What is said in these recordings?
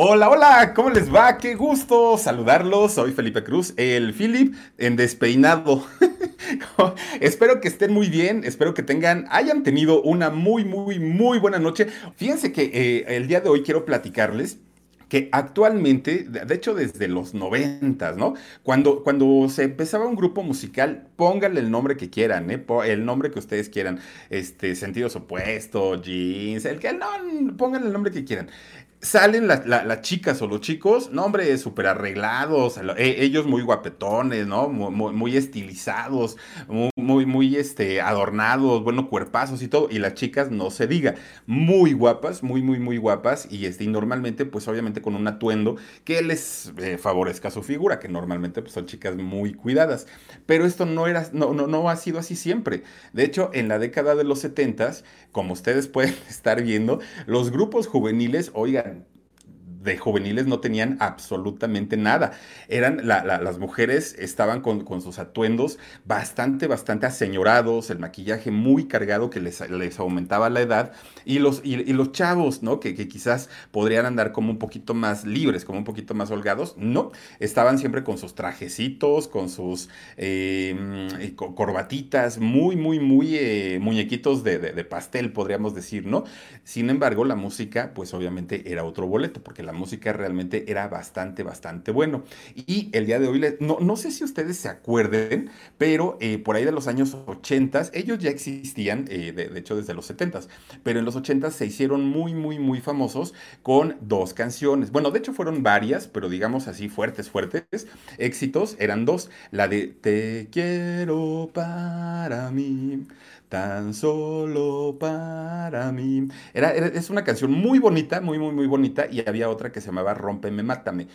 Hola, hola, ¿cómo les va? Qué gusto saludarlos. Soy Felipe Cruz, el Philip en despeinado. espero que estén muy bien, espero que tengan, hayan tenido una muy, muy, muy buena noche. Fíjense que eh, el día de hoy quiero platicarles que actualmente, de hecho desde los noventas, ¿no? Cuando, cuando se empezaba un grupo musical, pónganle el nombre que quieran, ¿eh? El nombre que ustedes quieran, este, sentidos opuestos, jeans, el que no, pónganle el nombre que quieran salen las chicas o los chicos, no, hombre, súper arreglados, e, ellos muy guapetones, ¿no? Muy, estilizados, muy, muy, este, adornados, bueno, cuerpazos y todo, y las chicas no se diga, muy guapas, muy, muy, muy guapas, y, este, normalmente, pues obviamente con un atuendo que les eh, favorezca su figura, que normalmente pues, son chicas muy cuidadas, pero esto no, era, no, no, no ha sido así siempre. De hecho, en la década de los setentas, como ustedes pueden estar viendo, los grupos juveniles, oigan, de juveniles no tenían absolutamente nada. Eran las mujeres estaban con, sus atuendos bastante, bastante aseñorados, el maquillaje muy cargado que les, les aumentaba la edad y los, y, los chavos, ¿no? Que, quizás podrían andar como un poquito más libres, como un poquito más holgados, no, estaban siempre con sus trajecitos, con sus em, corbatitas, muy, muy, muy eh, muñequitos de, de pastel, podríamos decir, ¿no? Sin embargo, la música, pues obviamente era otro boleto, porque la música realmente era bastante, bastante bueno. Y el día de hoy, no, no sé si ustedes se acuerden, pero eh, por ahí de los años 80, ellos ya existían, eh, de, hecho desde los 70, pero en los 80 se hicieron muy, muy, muy famosos con dos canciones. Bueno, de hecho fueron varias, pero digamos así fuertes, fuertes. Éxitos eran dos. La de Te quiero para mí tan solo para mí. Era, es una canción muy bonita, muy, muy, muy bonita, y había otra que se llamaba Rómpeme, Mátame,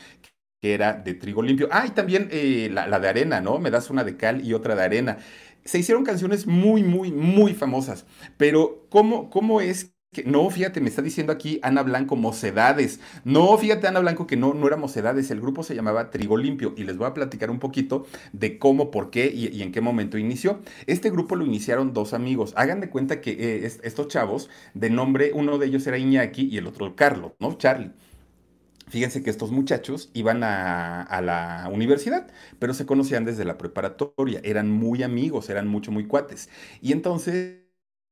que era de trigo limpio. Ah, y también eh, la, la, de arena, ¿no? Me das una de cal y otra de arena. Se hicieron canciones muy, muy, muy famosas, pero ¿cómo, cómo es no, fíjate, me está diciendo aquí Ana Blanco, mocedades. No, fíjate, Ana Blanco, que no, no era mocedades. El grupo se llamaba Trigo Limpio y les voy a platicar un poquito de cómo, por qué y, en qué momento inició. Este grupo lo iniciaron dos amigos. Hagan de cuenta que eh, estos chavos, de nombre, uno de ellos era Iñaki y el otro Carlos, ¿no? Charlie. Fíjense que estos muchachos iban a, a, la universidad, pero se conocían desde la preparatoria, eran muy amigos, eran mucho, muy cuates. Y entonces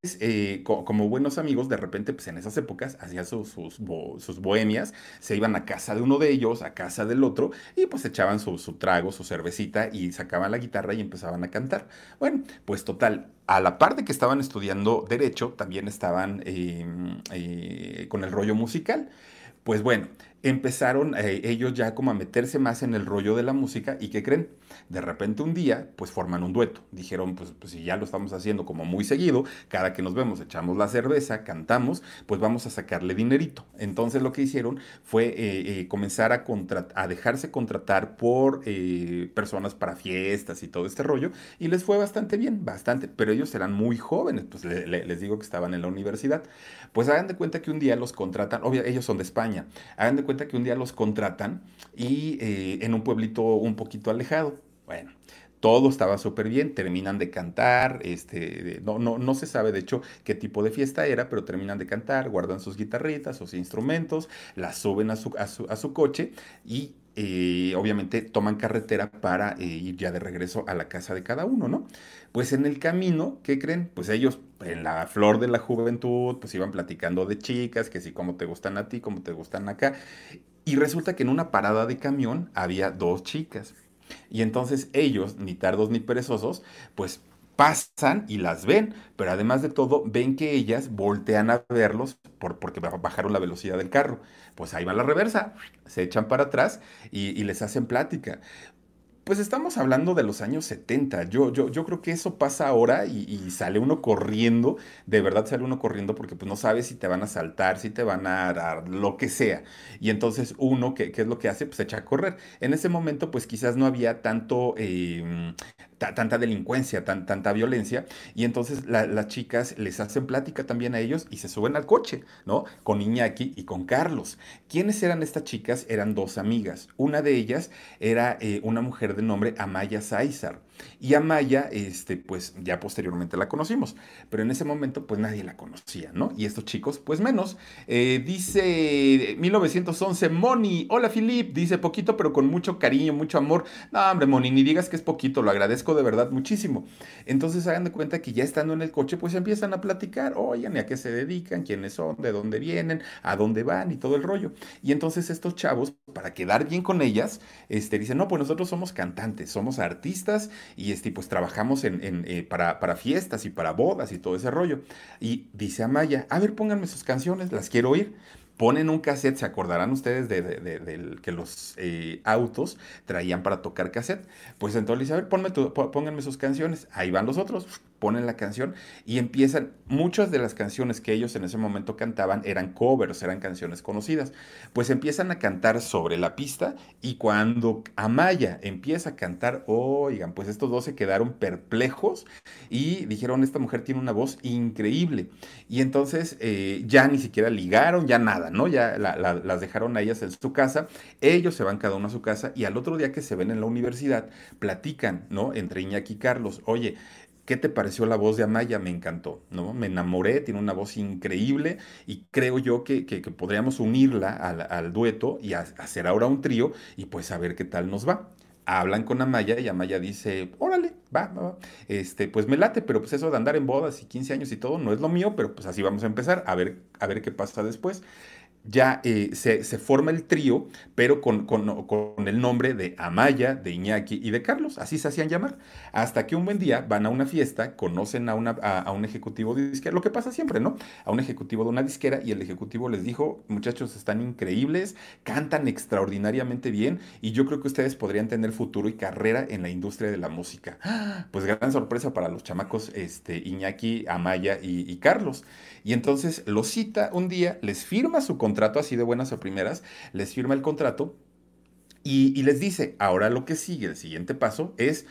eh, como buenos amigos, de repente, pues en esas épocas, hacían sus, sus, bohemias, se iban a casa de uno de ellos, a casa del otro, y pues echaban su, trago, su cervecita, y sacaban la guitarra y empezaban a cantar. Bueno, pues total, a la par de que estaban estudiando Derecho, también estaban em, eh, con el rollo musical. Pues bueno, empezaron eh, ellos ya como a meterse más en el rollo de la música y ¿qué creen? De repente un día pues forman un dueto. Dijeron pues, pues si ya lo estamos haciendo como muy seguido, cada que nos vemos echamos la cerveza, cantamos, pues vamos a sacarle dinerito. Entonces lo que hicieron fue eh, eh, comenzar a, a dejarse contratar por personas para fiestas y todo este rollo y les fue bastante bien, bastante, pero ellos eran muy jóvenes, pues les digo que estaban en la universidad. Pues hagan de cuenta que un día los contratan, obvio, ellos son de España, hagan de cuenta que un día los contratan y eh, en un pueblito un poquito alejado. Bueno, todo estaba súper bien, terminan de cantar, este, no, no, no se sabe de hecho qué tipo de fiesta era, pero terminan de cantar, guardan sus guitarritas, sus instrumentos, las suben a su, a su, coche y eh, obviamente toman carretera para eh, ir ya de regreso a la casa de cada uno, ¿no? Pues en el camino, ¿qué creen? Pues ellos en la flor de la juventud, pues iban platicando de chicas, que si cómo te gustan a ti, cómo te gustan acá. Y resulta que en una parada de camión había dos chicas. Y entonces ellos, ni tardos ni perezosos, pues pasan y las ven, pero además de todo, ven que ellas voltean a verlos por, porque bajaron la velocidad del carro. Pues ahí va la reversa, se echan para atrás y les hacen plática. Pues estamos hablando de los años 70. Yo, yo, yo creo que eso pasa ahora y, sale uno corriendo, de verdad sale uno corriendo porque pues no sabes si te van a saltar, si te van a dar lo que sea. Y entonces uno, ¿qué, qué es lo que hace? Pues echa a correr. En ese momento pues quizás no había tanto, em, tanta delincuencia, tan, tanta violencia, y entonces las chicas les hacen plática también a ellos y se suben al coche, ¿no? Con Iñaki y con Carlos. ¿Quiénes eran estas chicas? Eran dos amigas. Una de ellas era eh, una mujer de nombre Amaya Sáizar. Y Amaya, este, pues ya posteriormente la conocimos, pero en ese momento pues nadie la conocía, ¿no? Y estos chicos pues menos. Eh, dice 1911, Moni, hola Filip, dice poquito pero con mucho cariño, mucho amor. No, hombre, Moni, ni digas que es poquito, lo agradezco de verdad muchísimo. Entonces hagan de cuenta que ya estando en el coche pues empiezan a platicar, oigan, ¿y a qué se dedican? ¿Quiénes son? ¿De dónde vienen? ¿A dónde van? Y todo el rollo. Y entonces estos chavos, para quedar bien con ellas, este, dicen, no, pues nosotros somos cantantes, somos artistas y este, pues trabajamos en, eh, para, para fiestas y para bodas y todo ese rollo. Y dice Amaya, a ver, pónganme sus canciones, las quiero oír ponen un cassette, se acordarán ustedes de, que los eh, autos traían para tocar cassette. Pues entonces le dice, a ver, pónganme sus canciones. Ahí van los otros, ponen la canción y empiezan, muchas de las canciones que ellos en ese momento cantaban eran covers, eran canciones conocidas. Pues empiezan a cantar sobre la pista y cuando Amaya empieza a cantar, oigan, pues estos dos se quedaron perplejos y dijeron, esta mujer tiene una voz increíble. Y entonces eh, ya ni siquiera ligaron, ya nada. ¿No? Ya las dejaron a ellas en su casa, ellos se van cada uno a su casa y al otro día que se ven en la universidad, platican, ¿no? Entre Iñaki y Carlos, oye, ¿Qué te pareció la voz de Amaya? Me encantó, ¿no? Me enamoré, tiene una voz increíble y creo yo que, podríamos unirla al, dueto y hacer ahora un trío y pues a ver qué tal nos va hablan con Amaya y Amaya dice, órale, va, va, Este, pues me late, pero pues eso de andar en bodas y 15 años y todo no es lo mío, pero pues así vamos a empezar, a ver, a ver qué pasa después ya eh, se, forma el trío, pero con, el nombre de Amaya, de Iñaki y de Carlos, así se hacían llamar, hasta que un buen día van a una fiesta, conocen a, una, a, un ejecutivo de disquera, lo que pasa siempre, ¿no? A un ejecutivo de una disquera y el ejecutivo les dijo, muchachos, están increíbles, cantan extraordinariamente bien y yo creo que ustedes podrían tener futuro y carrera en la industria de la música. Pues gran sorpresa para los chamacos este, Iñaki, Amaya y Carlos. Y entonces los cita un día, les firma su contrato así de buenas a primeras, les firma el contrato y, les dice, ahora lo que sigue, el siguiente paso es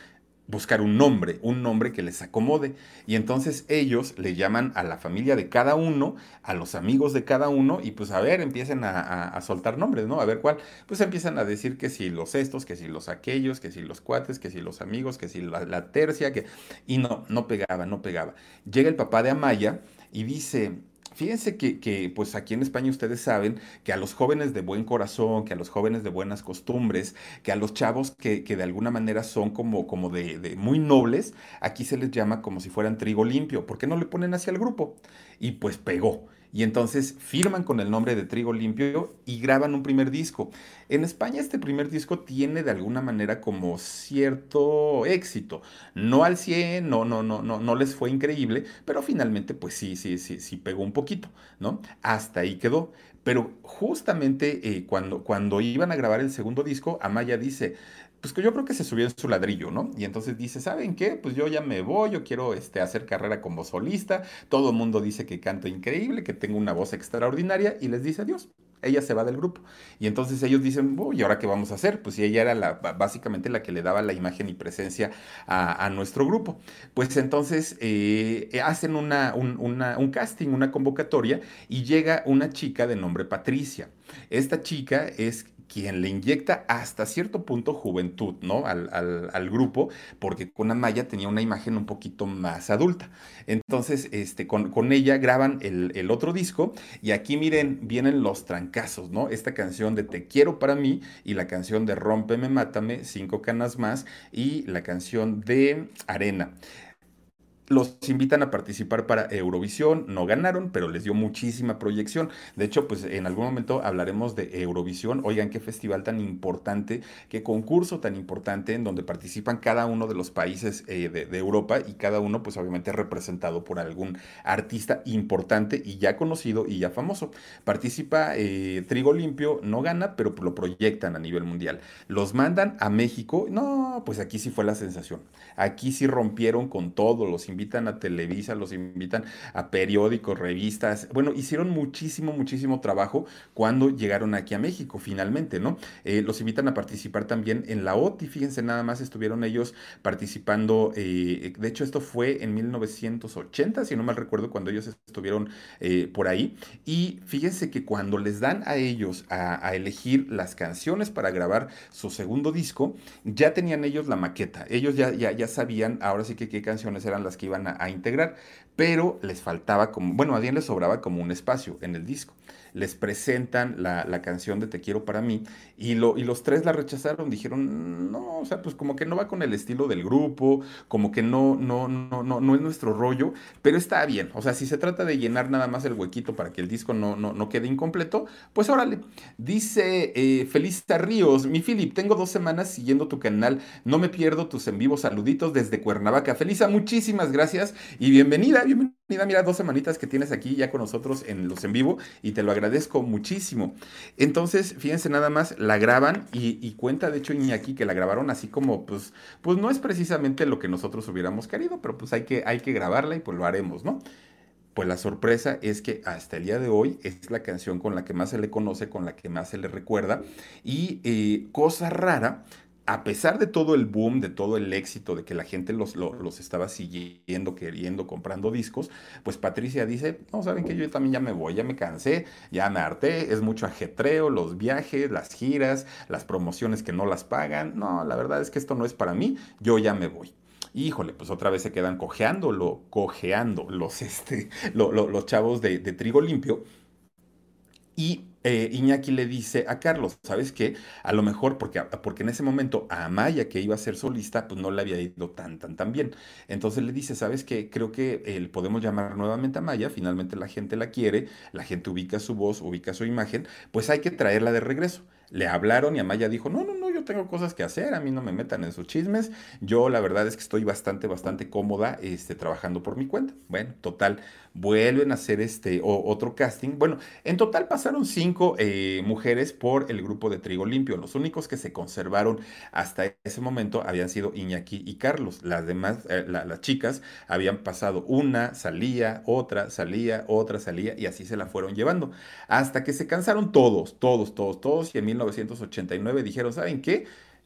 buscar un nombre, un nombre que les acomode. Y entonces ellos le llaman a la familia de cada uno, a los amigos de cada uno, y pues a ver, empiezan a, soltar nombres, ¿no? A ver cuál. Pues empiezan a decir que si los estos, que si los aquellos, que si los cuates, que si los amigos, que si la, la tercia, que... Y no, no pegaba, no pegaba. Llega el papá de Amaya y dice, Fíjense que, pues aquí en España ustedes saben que a los jóvenes de buen corazón, que a los jóvenes de buenas costumbres, que a los chavos que, de alguna manera son como, como de, de, muy nobles, aquí se les llama como si fueran trigo limpio. ¿Por qué no le ponen hacia el grupo? Y pues pegó y entonces firman con el nombre de Trigo Limpio y graban un primer disco. En España este primer disco tiene de alguna manera como cierto éxito. No al 100, no, no, no, no, no les fue increíble, pero finalmente pues sí, sí, sí, sí pegó un poquito, ¿no? Hasta ahí quedó. Pero justamente eh, cuando, cuando iban a grabar el segundo disco, Amaya dice, pues que yo creo que se subió en su ladrillo, ¿no? Y entonces dice, ¿saben qué? Pues yo ya me voy, yo quiero este, hacer carrera como solista, todo el mundo dice que canto increíble, que tengo una voz extraordinaria, y les dice adiós. Ella se va del grupo. Y entonces ellos dicen, ¿y ahora qué vamos a hacer? Pues si ella era la, básicamente la que le daba la imagen y presencia a, nuestro grupo. Pues entonces eh, hacen una, un casting, una convocatoria, y llega una chica de nombre Patricia. Esta chica es quien le inyecta hasta cierto punto juventud, ¿no? Al, grupo, porque con Amaya tenía una imagen un poquito más adulta. Entonces, este, con, ella graban el, el, otro disco y aquí miren, vienen los trancazos, ¿no? Esta canción de Te quiero para mí y la canción de Rómpeme, Mátame, Cinco Canas Más y la canción de Arena los invitan a participar para Eurovisión, no ganaron, pero les dio muchísima proyección. De hecho, pues en algún momento hablaremos de Eurovisión. Oigan, qué festival tan importante, qué concurso tan importante en donde participan cada uno de los países eh, de, Europa y cada uno pues obviamente representado por algún artista importante y ya conocido y ya famoso. Participa eh, Trigo Limpio, no gana, pero lo proyectan a nivel mundial. Los mandan a México, no, pues aquí sí fue la sensación. Aquí sí rompieron con todos los invitados invitan a Televisa, los invitan a periódicos, revistas. Bueno, hicieron muchísimo, muchísimo trabajo cuando llegaron aquí a México, finalmente, ¿no? Eh, los invitan a participar también en la OTI, fíjense, nada más estuvieron ellos participando, eh, de hecho esto fue en 1980, si no mal recuerdo, cuando ellos estuvieron eh, por ahí. Y fíjense que cuando les dan a ellos a, a elegir las canciones para grabar su segundo disco, ya tenían ellos la maqueta, ellos ya, ya, ya sabían ahora sí que qué canciones eran las que iban a, integrar, pero les faltaba como, bueno, a Diane les sobraba como un espacio en el disco les presentan la, la, canción de Te quiero para mí y, lo, y los tres la rechazaron, dijeron, no, o sea, pues como que no va con el estilo del grupo, como que no, no, no, no, no es nuestro rollo, pero está bien, o sea, si se trata de llenar nada más el huequito para que el disco no, no, no quede incompleto, pues órale. Dice eh, Ríos, mi Philip, tengo dos semanas siguiendo tu canal, no me pierdo tus en vivo saluditos desde Cuernavaca. Felisa, muchísimas gracias y bienvenida, bienvenida. Mira, dos semanitas que tienes aquí ya con nosotros en los en vivo y te lo agradezco muchísimo. Entonces, fíjense nada más, la graban y, y, cuenta de hecho Iñaki que la grabaron así como, pues, pues no es precisamente lo que nosotros hubiéramos querido, pero pues hay que, hay que grabarla y pues lo haremos, ¿no? Pues la sorpresa es que hasta el día de hoy es la canción con la que más se le conoce, con la que más se le recuerda. Y eh, cosa rara, a pesar de todo el boom, de todo el éxito, de que la gente los, los, estaba siguiendo, queriendo, comprando discos, pues Patricia dice, no, saben que yo también ya me voy, ya me cansé, ya me harté, es mucho ajetreo, los viajes, las giras, las promociones que no las pagan, no, la verdad es que esto no es para mí, yo ya me voy. Híjole, pues otra vez se quedan cojeando, lo, cojeando los, este, lo, lo, los chavos de, de trigo limpio. Y eh, Iñaki le dice a Carlos, ¿sabes qué? A lo mejor, porque, porque en ese momento a Amaya, que iba a ser solista, pues no le había ido tan, tan, tan bien. Entonces le dice, ¿sabes qué? Creo que eh, podemos llamar nuevamente a Amaya, finalmente la gente la quiere, la gente ubica su voz, ubica su imagen, pues hay que traerla de regreso. Le hablaron y Amaya dijo, no, no, no, tengo cosas que hacer, a mí no me metan en sus chismes, yo la verdad es que estoy bastante, bastante cómoda este, trabajando por mi cuenta. Bueno, total, vuelven a hacer este o, otro casting. Bueno, en total pasaron cinco eh, mujeres por el grupo de Trigo Limpio. Los únicos que se conservaron hasta ese momento habían sido Iñaki y Carlos. Las demás, eh, la, las chicas habían pasado una, salía, otra, salía, otra, salía y así se la fueron llevando. Hasta que se cansaron todos, todos, todos, todos y en 1989 dijeron, ¿saben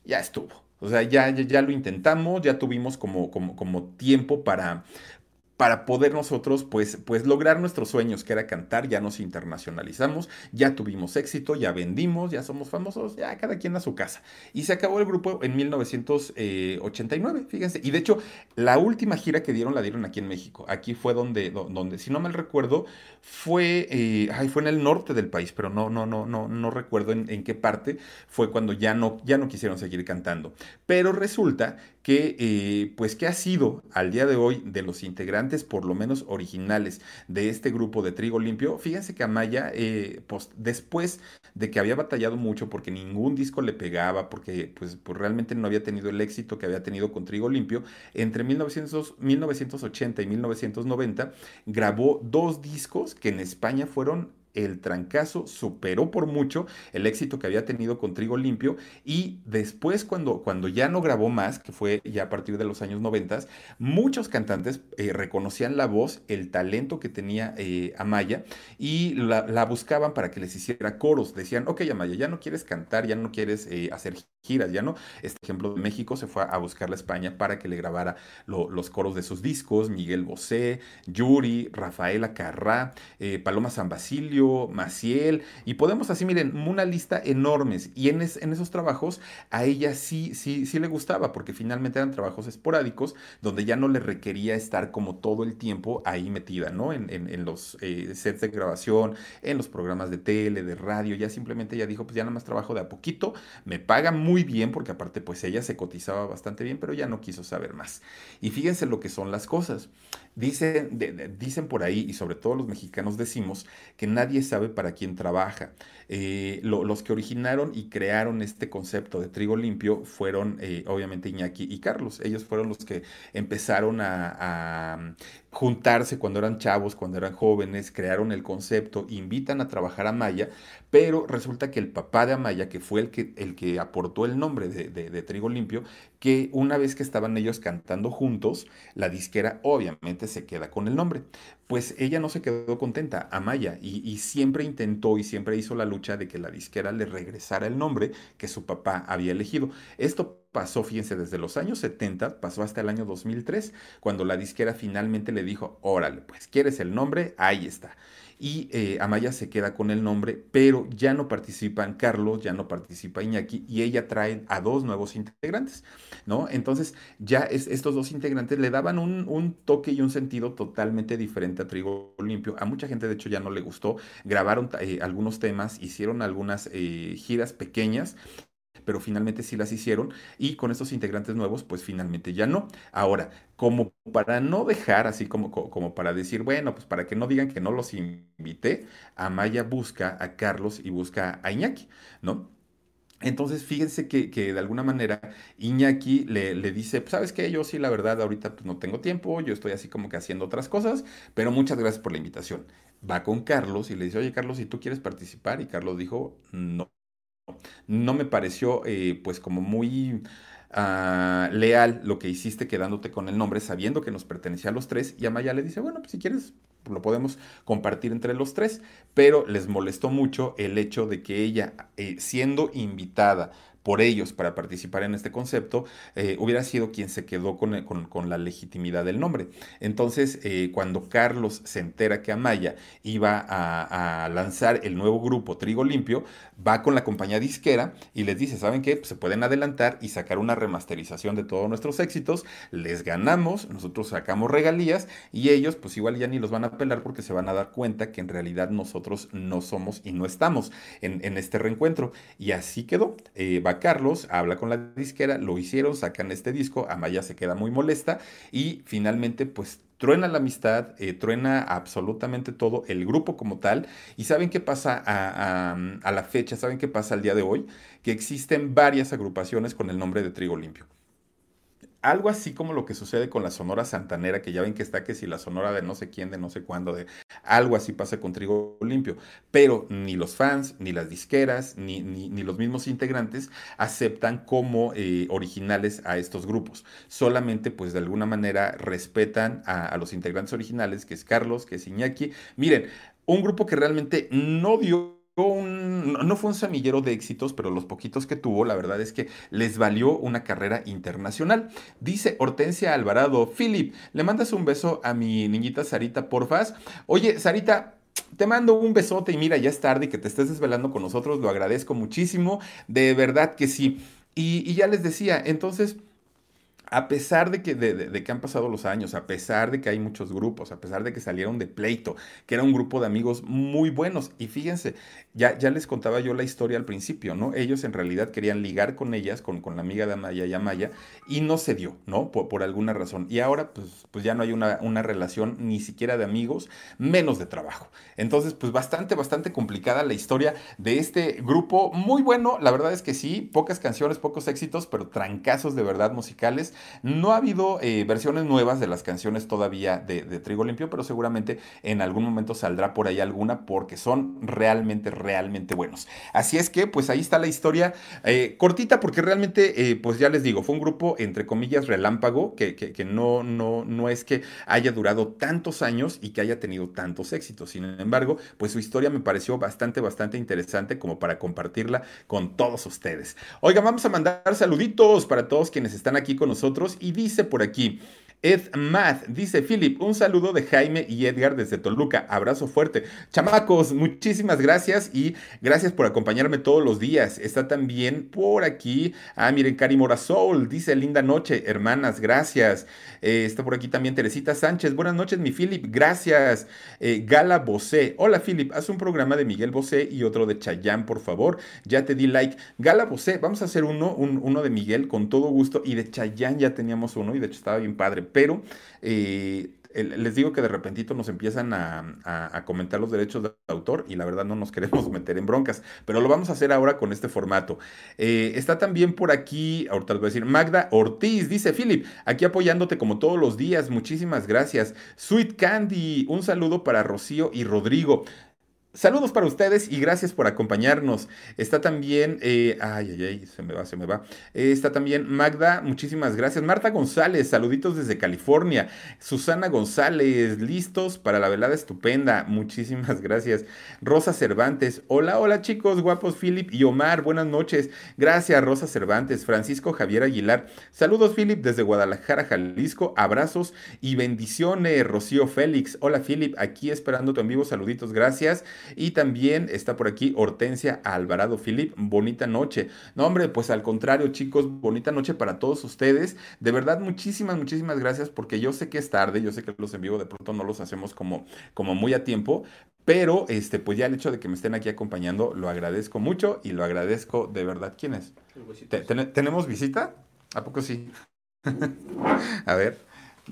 Ya estuvo. O sea, ya, ya, ya, lo intentamos, ya tuvimos como, como, como tiempo para, para poder nosotros pues, pues lograr nuestros sueños, que era cantar, ya nos internacionalizamos, ya tuvimos éxito, ya vendimos, ya somos famosos, ya cada quien a su casa. Y se acabó el grupo en 1989, fíjense. Y de hecho, la última gira que dieron la dieron aquí en México. Aquí fue donde, donde si no mal recuerdo, fue, eh, ay, fue en el norte del país, pero no, no, no, no, no recuerdo en, en, qué parte fue cuando ya no, ya no quisieron seguir cantando. Pero resulta que, eh, pues, que ha sido al día de hoy de los integrantes, por lo menos originales, de este grupo de Trigo Limpio. Fíjense que Amaya, eh, pues, después de que había batallado mucho porque ningún disco le pegaba, porque pues, pues, realmente no había tenido el éxito que había tenido con Trigo Limpio, entre 1900, 1980 y 1990 grabó dos discos que en España fueron el trancazo superó por mucho el éxito que había tenido con Trigo Limpio y después cuando, cuando ya no grabó más, que fue ya a partir de los años 90, muchos cantantes eh, reconocían la voz, el talento que tenía eh, Amaya y la, buscaban para que les hiciera coros. Decían, ok Amaya, ya no quieres cantar, ya no quieres eh, hacer giras, ya no. Este ejemplo de México se fue a buscar a España para que le grabara lo, los coros de sus discos, Miguel Bosé, Yuri, Rafaela Carrá, Paloma San Basilio, Maciel, y podemos así, miren, una lista enormes. Y en, es, en esos trabajos a ella sí, sí, sí le gustaba, porque finalmente eran trabajos esporádicos, donde ya no le requería estar como todo el tiempo ahí metida, ¿no? En, en, los eh, sets de grabación, en los programas de tele, de radio, ya simplemente ella dijo, pues ya nada más trabajo de a poquito, me paga muy bien, porque aparte pues ella se cotizaba bastante bien, pero ya no quiso saber más. Y fíjense lo que son las cosas. Dicen, dicen por ahí, y sobre todo los mexicanos decimos, que nadie sabe para quién trabaja. Eh, lo, los que originaron y crearon este concepto de trigo limpio fueron eh, obviamente Iñaki y Carlos. Ellos fueron los que empezaron a, a, juntarse cuando eran chavos, cuando eran jóvenes, crearon el concepto, invitan a trabajar a Maya, pero resulta que el papá de Amaya, que fue el que, el que aportó el nombre de, Trigo Limpio, que una vez que estaban ellos cantando juntos, la disquera obviamente se queda con el nombre. Pues ella no se quedó contenta, Amaya, y siempre intentó y siempre hizo la lucha de que la disquera le regresara el nombre que su papá había elegido. Esto pasó, fíjense, desde los años 70, pasó hasta el año 2003, cuando la disquera finalmente le dijo, órale, pues quieres el nombre, ahí está y eh, Amaya se queda con el nombre, pero ya no participan Carlos, ya no participa Iñaki y ella trae a dos nuevos integrantes, ¿no? Entonces ya estos dos integrantes le daban un, toque y un sentido totalmente diferente a Trigo Limpio. A mucha gente de hecho ya no le gustó, grabaron eh, algunos temas, hicieron algunas eh, giras pequeñas pero finalmente sí las hicieron y con estos integrantes nuevos, pues finalmente ya no. Ahora, como para no dejar, así como, como para decir, bueno, pues para que no digan que no los invité, Amaya busca a Carlos y busca a Iñaki, ¿no? Entonces, fíjense que, de alguna manera Iñaki le, le dice, pues, ¿sabes qué? Yo sí, la verdad, ahorita pues, no tengo tiempo, yo estoy así como que haciendo otras cosas, pero muchas gracias por la invitación. Va con Carlos y le dice, oye, Carlos, ¿y tú quieres participar? Y Carlos dijo, no no me pareció eh, pues como muy ah, leal lo que hiciste quedándote con el nombre sabiendo que nos pertenecía a los tres y Amaya le dice, bueno, pues si quieres lo podemos compartir entre los tres, pero les molestó mucho el hecho de que ella, eh, siendo invitada por ellos para participar en este concepto, eh, hubiera sido quien se quedó con, la legitimidad del nombre. Entonces, cuando Carlos se entera que Amaya iba a, lanzar el nuevo grupo Trigo Limpio, va con la compañía disquera y les dice, ¿saben qué? Pues se pueden adelantar y sacar una remasterización de todos nuestros éxitos, les ganamos, nosotros sacamos regalías y ellos pues igual ya ni los van a pelar porque se van a dar cuenta que en realidad nosotros no somos y no estamos en, este reencuentro. Y así quedó. Eh, va Carlos, habla con la disquera, lo hicieron, sacan este disco, Amaya se queda muy molesta y finalmente pues truena la amistad, eh, truena absolutamente todo, el grupo como tal. ¿Y saben qué pasa a, a, la fecha? ¿Saben qué pasa al día de hoy? Que existen varias agrupaciones con el nombre de Trigo Limpio algo así como lo que sucede con la Sonora Santanera, que ya ven que está que si la Sonora de no sé quién, de no sé cuándo, de algo así pasa con Trigo Limpio. Pero ni los fans, ni las disqueras, ni, ni, los mismos integrantes aceptan como eh, originales a estos grupos. Solamente, pues de alguna manera, respetan a, a los integrantes originales, que es Carlos, que es Iñaki. Miren, un grupo que realmente no dio no fue un semillero de éxitos, pero los poquitos que tuvo, la verdad es que les valió una carrera internacional. Dice Hortensia Alvarado, Philip, le mandas un beso a mi niñita Sarita, porfas. Oye, Sarita, te mando un besote y mira, ya es tarde y que te estés desvelando con nosotros, lo agradezco muchísimo, de verdad que sí. y ya les decía, entonces a pesar de que, de, que han pasado los años, a pesar de que hay muchos grupos, a pesar de que salieron de pleito, que era un grupo de amigos muy buenos, y fíjense, ya, ya les contaba yo la historia al principio, ¿no? Ellos en realidad querían ligar con ellas, con, con la amiga de Amaya y Amaya, y no se dio, ¿no? Por, por alguna razón. Y ahora, pues, pues ya no hay una, una relación ni siquiera de amigos, menos de trabajo. Entonces, pues bastante, bastante complicada la historia de este grupo, muy bueno, la verdad es que sí, pocas canciones, pocos éxitos, pero trancazos de verdad musicales no ha habido eh, versiones nuevas de las canciones todavía de, Trigo Limpio, pero seguramente en algún momento saldrá por ahí alguna porque son realmente, realmente buenos. Así es que, pues ahí está la historia eh, cortita porque realmente, eh, pues ya les digo, fue un grupo entre comillas relámpago que, que, no, no, no es que haya durado tantos años y que haya tenido tantos éxitos. Sin embargo, pues su historia me pareció bastante, bastante interesante como para compartirla con todos ustedes. Oigan, vamos a mandar saluditos para todos quienes están aquí con nosotros y dice por aquí, Ed Math dice, Philip, un saludo de Jaime y Edgar desde Toluca. Abrazo fuerte. Chamacos, muchísimas gracias y gracias por acompañarme todos los días. Está también por aquí. Ah, miren, Cari Morazol dice, linda noche, hermanas, gracias. Eh, está por aquí también Teresita Sánchez. Buenas noches, mi Philip, gracias. Eh, Gala Bosé. Hola, Philip, haz un programa de Miguel Bosé y otro de Chayán, por favor. Ya te di like. Gala Bosé, vamos a hacer uno, uno de Miguel con todo gusto y de Chayán ya teníamos uno y de hecho estaba bien padre pero eh, les digo que de repentito nos empiezan a, comentar los derechos de autor y la verdad no nos queremos meter en broncas, pero lo vamos a hacer ahora con este formato. Eh, está también por aquí, ahorita les voy a decir, Magda Ortiz, dice Philip, aquí apoyándote como todos los días, muchísimas gracias. Sweet Candy, un saludo para Rocío y Rodrigo. Saludos para ustedes y gracias por acompañarnos. Está también, eh, ay, ay, ay, se me va, se me va. Eh, está también Magda, muchísimas gracias. Marta González, saluditos desde California. Susana González, listos para la velada estupenda. Muchísimas gracias. Rosa Cervantes, hola, hola chicos, guapos Philip y Omar, buenas noches. Gracias, Rosa Cervantes. Francisco Javier Aguilar, saludos Philip desde Guadalajara, Jalisco. Abrazos y bendiciones, Rocío Félix. Hola Philip, aquí esperando tu en vivo, saluditos, gracias. Y también está por aquí Hortensia Alvarado Filip. Bonita noche. No, hombre, pues al contrario, chicos, bonita noche para todos ustedes. De verdad, muchísimas, muchísimas gracias porque yo sé que es tarde, yo sé que los en vivo de pronto no los hacemos como, como muy a tiempo, pero este, pues ya el hecho de que me estén aquí acompañando lo agradezco mucho y lo agradezco de verdad. ¿Quién es? ¿Tenemos visita? ¿A poco sí? a ver.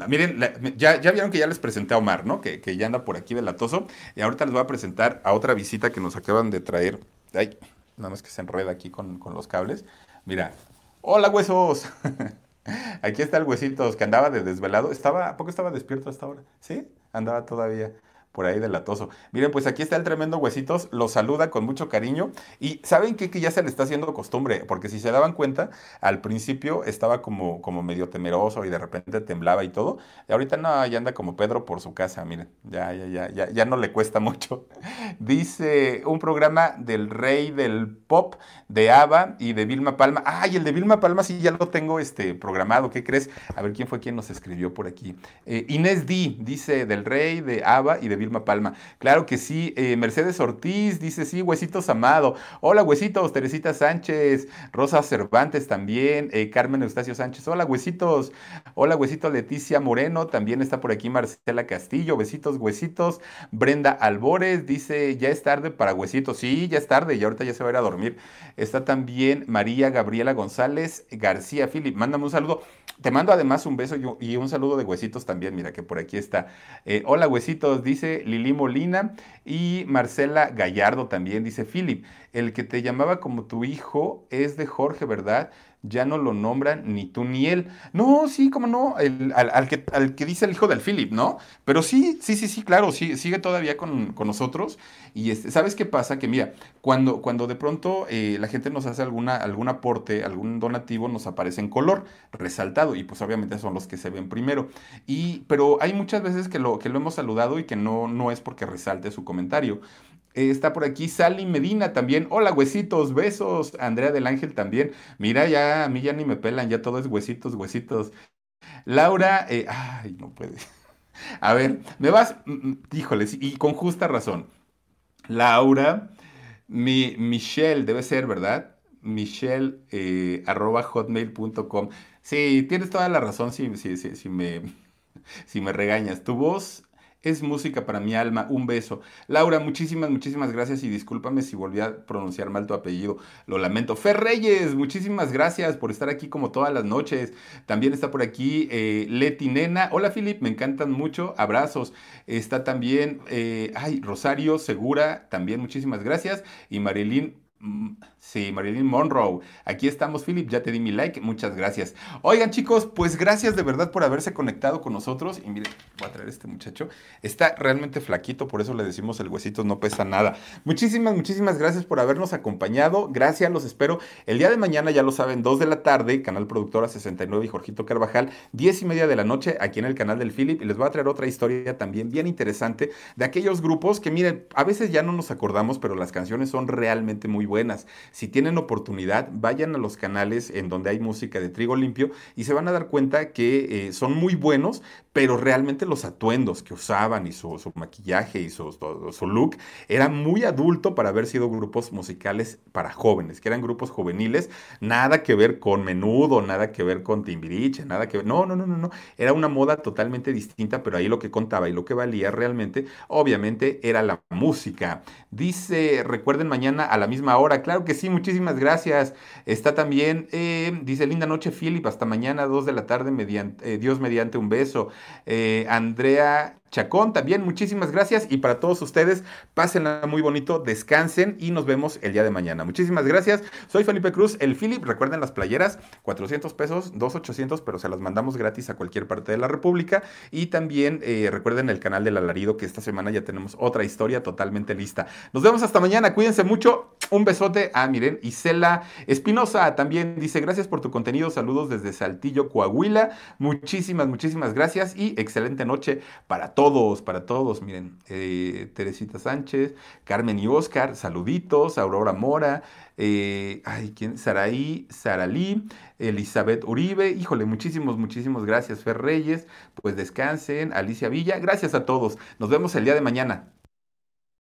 Miren, ya, ya, vieron que ya les presenté a Omar, ¿no? Que, ya anda por aquí de latoso. Y ahorita les voy a presentar a otra visita que nos acaban de traer. Ay, nada más que se enreda aquí con, los cables. Mira. ¡Hola, huesos! aquí está el huesitos que andaba de desvelado. Estaba, ¿A poco estaba despierto hasta ahora? ¿Sí? Andaba todavía por ahí delatoso. Miren, pues aquí está el tremendo Huesitos, lo saluda con mucho cariño y ¿saben qué? Que ya se le está haciendo costumbre, porque si se daban cuenta, al principio estaba como, como medio temeroso y de repente temblaba y todo, y ahorita no, ya anda como Pedro por su casa, miren, ya, ya, ya, ya, ya no le cuesta mucho. Dice un programa del rey del pop, de Ava y de Vilma Palma. Ay, el de Vilma Palma sí ya lo tengo este, programado, ¿qué crees? A ver quién fue quien nos escribió por aquí. Eh, Inés D, dice del rey, de Ava y de Vilma Palma. Claro que sí. Eh, Mercedes Ortiz dice, sí, Huesitos Amado. Hola, Huesitos. Teresita Sánchez. Rosa Cervantes también. Eh, Carmen Eustacio Sánchez. Hola, Huesitos. Hola, Huesitos Leticia Moreno. También está por aquí Marcela Castillo. Besitos, Huesitos. Brenda Albores dice, ya es tarde para Huesitos. Sí, ya es tarde y ahorita ya se va a ir a dormir. Está también María Gabriela González García Philip. Mándame un saludo. Te mando además un beso y un saludo de Huesitos también. Mira que por aquí está. Eh, hola, Huesitos. Dice Lili Molina y Marcela Gallardo también dice, Philip, el que te llamaba como tu hijo es de Jorge, ¿verdad? Ya no lo nombran ni tú ni él. No, sí, como no, al, que, al que dice el hijo del Philip, ¿no? Pero sí, sí, sí, sí, claro, sí, sigue todavía con, nosotros. Y este, ¿sabes qué pasa? Que mira, cuando, cuando de pronto eh, la gente nos hace alguna, algún aporte, algún donativo, nos aparece en color, resaltado, y pues obviamente son los que se ven primero. Y, pero hay muchas veces que lo, que lo hemos saludado y que no, no es porque resalte su comentario. Eh, está por aquí Sally Medina también. Hola, huesitos, besos. Andrea del Ángel también. Mira, ya a mí ya ni me pelan, ya todo es huesitos, huesitos. Laura, eh, ay, no puede. A ver, me vas, mm, mm, híjoles, y con justa razón. Laura, mi, Michelle, debe ser, ¿verdad? Michelle, eh, arroba hotmail.com. Sí, tienes toda la razón si, si, si, si, me, si me regañas. Tu voz es música para mi alma. Un beso. Laura, muchísimas, muchísimas gracias y discúlpame si volví a pronunciar mal tu apellido. Lo lamento. Fer Reyes, muchísimas gracias por estar aquí como todas las noches. También está por aquí eh, Leti Nena. Hola, Philip, me encantan mucho. Abrazos. Está también, eh, ay, Rosario Segura, también muchísimas gracias. Y Marilyn sí, Marilyn Monroe. Aquí estamos, Philip. Ya te di mi like. Muchas gracias. Oigan, chicos, pues gracias de verdad por haberse conectado con nosotros. Y miren, voy a traer este muchacho. Está realmente flaquito, por eso le decimos el huesito no pesa nada. Muchísimas, muchísimas gracias por habernos acompañado. Gracias, los espero. El día de mañana, ya lo saben, 2 de la tarde, Canal Productora 69 y Jorgito Carvajal, 10 y media de la noche, aquí en el canal del Philip. Y les voy a traer otra historia también bien interesante de aquellos grupos que, miren, a veces ya no nos acordamos, pero las canciones son realmente muy buenas buenas. Si tienen oportunidad, vayan a los canales en donde hay música de trigo limpio y se van a dar cuenta que eh, son muy buenos, pero realmente los atuendos que usaban y su, maquillaje y su, look era muy adulto para haber sido grupos musicales para jóvenes, que eran grupos juveniles, nada que ver con menudo, nada que ver con timbiriche, nada que ver, no, no, no, no, no, era una moda totalmente distinta, pero ahí lo que contaba y lo que valía realmente, obviamente, era la música. Dice, recuerden mañana a la misma hora, claro que sí, muchísimas gracias. Está también, eh, dice, linda noche, Philip, hasta mañana, dos de la tarde, mediante, eh, Dios mediante un beso. Eh, Andrea Chacón también, muchísimas gracias. Y para todos ustedes, pásenla muy bonito, descansen y nos vemos el día de mañana. Muchísimas gracias. Soy Felipe Cruz, el Philip. Recuerden las playeras, 400 pesos, 2,800, pero se las mandamos gratis a cualquier parte de la República. Y también eh, recuerden el canal del alarido, que esta semana ya tenemos otra historia totalmente lista. Nos vemos hasta mañana, cuídense mucho. Un besote. Ah, miren, Isela Espinosa también dice, gracias por tu contenido. Saludos desde Saltillo, Coahuila. Muchísimas, muchísimas gracias y excelente noche para todos, para todos. Miren, eh, Teresita Sánchez, Carmen y Oscar, saluditos, Aurora Mora, eh, ay, ¿quién? Saraí, Saralí, Elizabeth Uribe, híjole, muchísimos, muchísimos gracias, Fer Reyes, pues descansen, Alicia Villa, gracias a todos. Nos vemos el día de mañana.